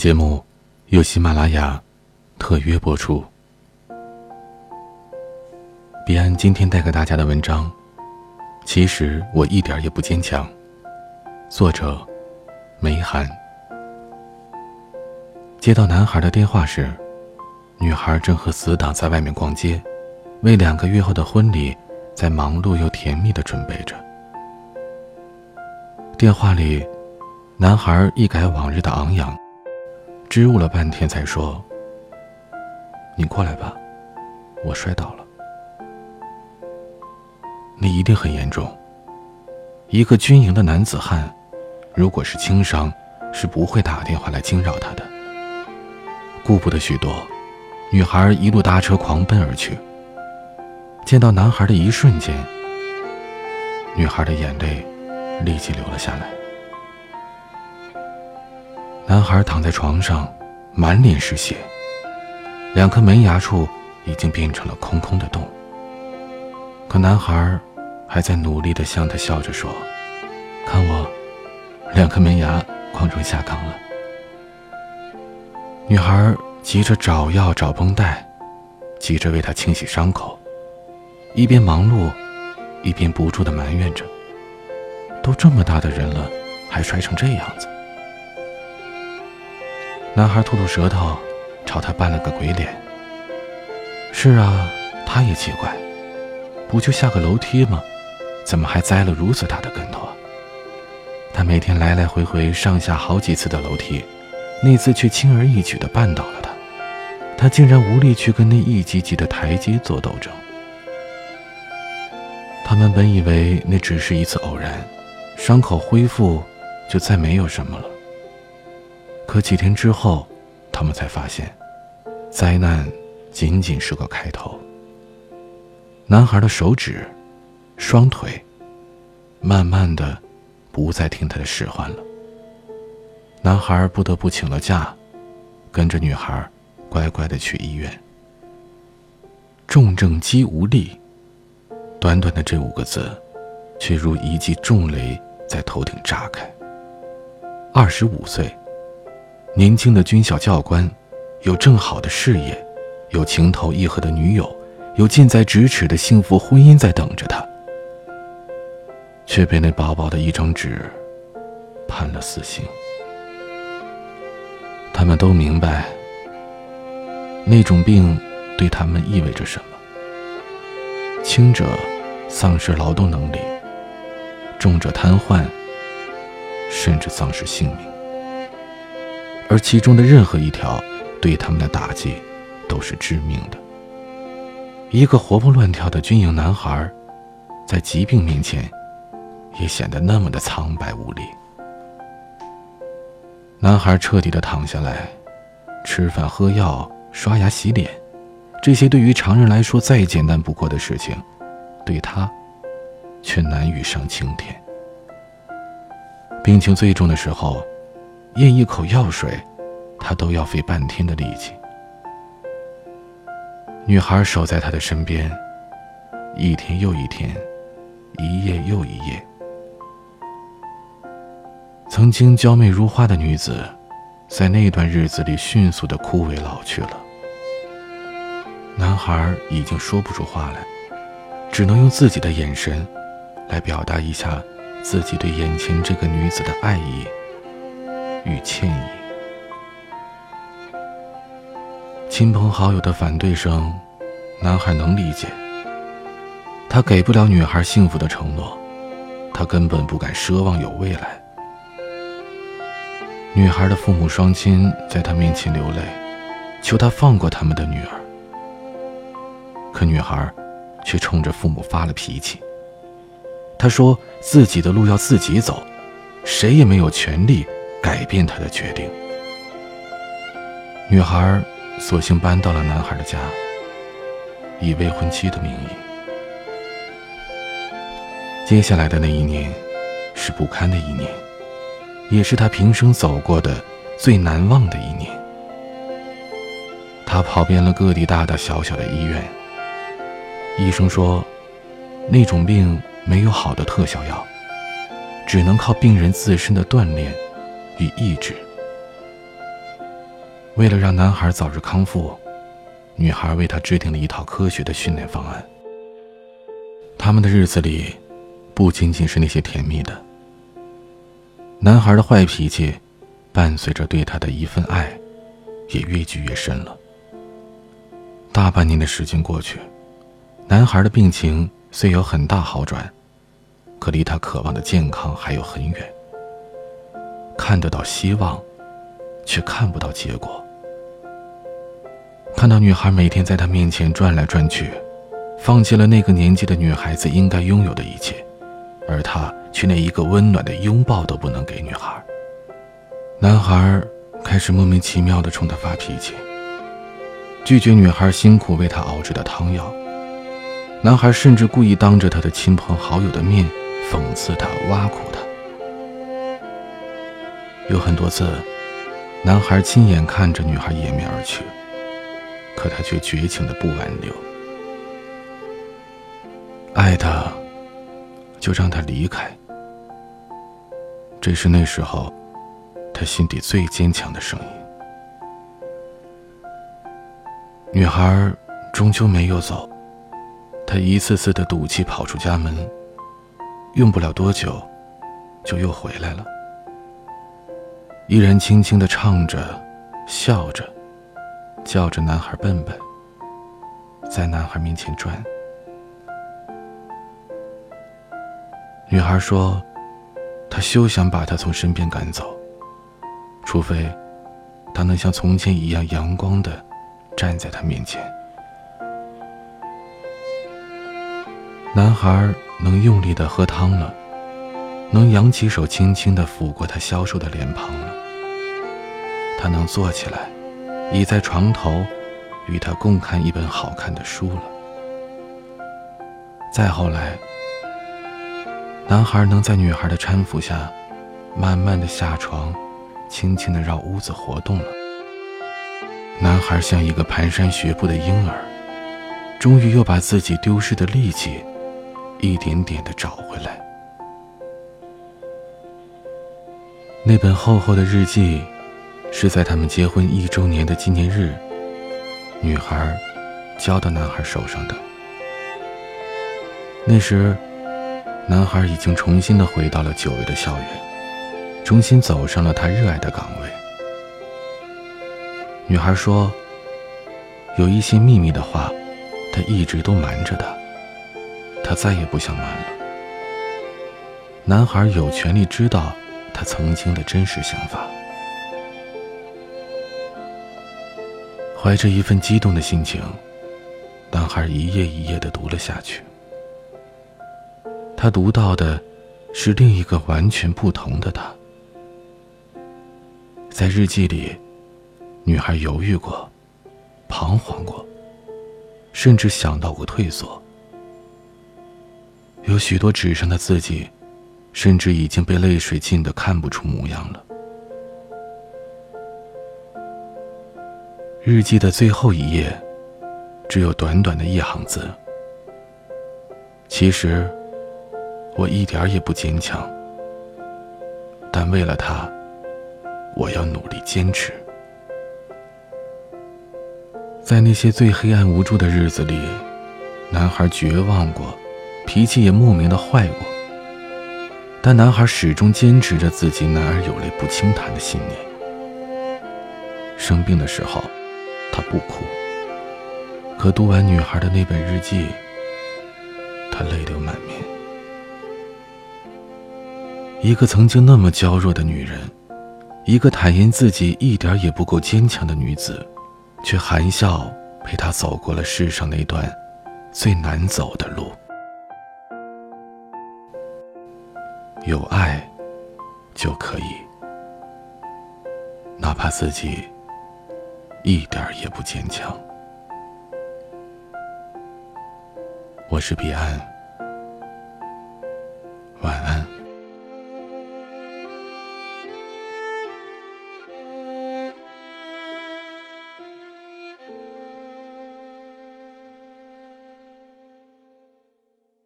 节目由喜马拉雅特约播出。彼岸今天带给大家的文章，其实我一点也不坚强。作者梅寒。接到男孩的电话时，女孩正和死党在外面逛街，为两个月后的婚礼在忙碌又甜蜜的准备着。电话里，男孩一改往日的昂扬。支吾了半天，才说：“你过来吧，我摔倒了。你一定很严重。一个军营的男子汉，如果是轻伤，是不会打电话来惊扰他的。”顾不得许多，女孩一路搭车狂奔而去。见到男孩的一瞬间，女孩的眼泪立即流了下来。男孩躺在床上，满脸是血，两颗门牙处已经变成了空空的洞。可男孩还在努力地向他笑着说：“看我，两颗门牙光成下岗了。”女孩急着找药找绷带，急着为他清洗伤口，一边忙碌，一边不住地埋怨着：“都这么大的人了，还摔成这样子。”男孩吐吐舌头，朝他扮了个鬼脸。是啊，他也奇怪，不就下个楼梯吗？怎么还栽了如此大的跟头？他每天来来回回上下好几次的楼梯，那次却轻而易举地绊倒了他。他竟然无力去跟那一级级的台阶做斗争。他们本以为那只是一次偶然，伤口恢复，就再没有什么了。可几天之后，他们才发现，灾难仅仅是个开头。男孩的手指、双腿，慢慢的不再听他的使唤了。男孩不得不请了假，跟着女孩乖乖的去医院。重症肌无力，短短的这五个字，却如一记重雷在头顶炸开。二十五岁。年轻的军校教官，有正好的事业，有情投意合的女友，有近在咫尺的幸福婚姻在等着他，却被那薄薄的一张纸判了死刑。他们都明白，那种病对他们意味着什么：轻者丧失劳动能力，重者瘫痪，甚至丧失性命。而其中的任何一条，对他们的打击，都是致命的。一个活蹦乱跳的军营男孩，在疾病面前，也显得那么的苍白无力。男孩彻底的躺下来，吃饭、喝药、刷牙、洗脸，这些对于常人来说再简单不过的事情，对他，却难于上青天。病情最重的时候。咽一口药水，他都要费半天的力气。女孩守在他的身边，一天又一天，一夜又一夜。曾经娇媚如花的女子，在那段日子里迅速的枯萎老去了。男孩已经说不出话来，只能用自己的眼神，来表达一下自己对眼前这个女子的爱意。与歉意，亲朋好友的反对声，男孩能理解。他给不了女孩幸福的承诺，他根本不敢奢望有未来。女孩的父母双亲在他面前流泪，求他放过他们的女儿。可女孩却冲着父母发了脾气。她说自己的路要自己走，谁也没有权利。改变他的决定。女孩索性搬到了男孩的家，以未婚妻的名义。接下来的那一年，是不堪的一年，也是他平生走过的最难忘的一年。他跑遍了各地大大小小的医院，医生说，那种病没有好的特效药，只能靠病人自身的锻炼。与意志，为了让男孩早日康复，女孩为他制定了一套科学的训练方案。他们的日子里，不仅仅是那些甜蜜的。男孩的坏脾气，伴随着对他的一份爱，也越积越深了。大半年的时间过去，男孩的病情虽有很大好转，可离他渴望的健康还有很远。看得到希望，却看不到结果。看到女孩每天在他面前转来转去。放弃了那个年纪的女孩子应该拥有的一切，而他却连一个温暖的拥抱都不能给女孩。男孩开始莫名其妙地冲她发脾气，拒绝女孩辛苦为他熬制的汤药。男孩甚至故意当着他的亲朋好友的面讽刺她、挖苦。有很多次，男孩亲眼看着女孩掩面而去，可他却绝情的不挽留。爱他，就让他离开。这是那时候，他心底最坚强的声音。女孩终究没有走，她一次次的赌气跑出家门，用不了多久，就又回来了，依然轻轻的唱着，笑着，叫着男孩笨笨，在男孩面前转。女孩说：“她休想把他从身边赶走，除非他能像从前一样阳光的站在他面前。”男孩能用力的喝汤了，能扬起手轻轻的抚过她消瘦的脸庞了。他能坐起来，倚在床头，与她共看一本好看的书了。再后来。男孩能在女孩的搀扶下，慢慢的下床，轻轻的绕屋子活动了。男孩像一个蹒跚学步的婴儿，终于又把自己丢失的力气，一点点的找回来。那本厚厚的日记，是在他们结婚一周年的纪念日，女孩交到男孩手上的。那时。男孩已经重新的回到了久违的校园，重新走上了他热爱的岗位。女孩说：“有一些秘密的话，他一直都瞒着他，他再也不想瞒了。”男孩有权利知道他曾经的真实想法。怀着一份激动的心情，男孩一页一页的读了下去。他读到的，是另一个完全不同的他。在日记里，女孩犹豫过，彷徨过，甚至想到过退缩。有许多纸上的字迹，甚至已经被泪水浸得看不出模样了。日记的最后一页，只有短短的一行字。其实。我一点也不坚强，但为了他，我要努力坚持。在那些最黑暗无助的日子里，男孩绝望过，脾气也莫名的坏过。但男孩始终坚持着自己男儿有泪不轻弹的信念。生病的时候，他不哭，可读完女孩的那本日记，他泪流满面。一个曾经那么娇弱的女人，一个坦言自己一点也不够坚强的女子，却含笑陪他走过了世上那段最难走的路。有爱就可以，哪怕自己一点也不坚强。我是彼岸。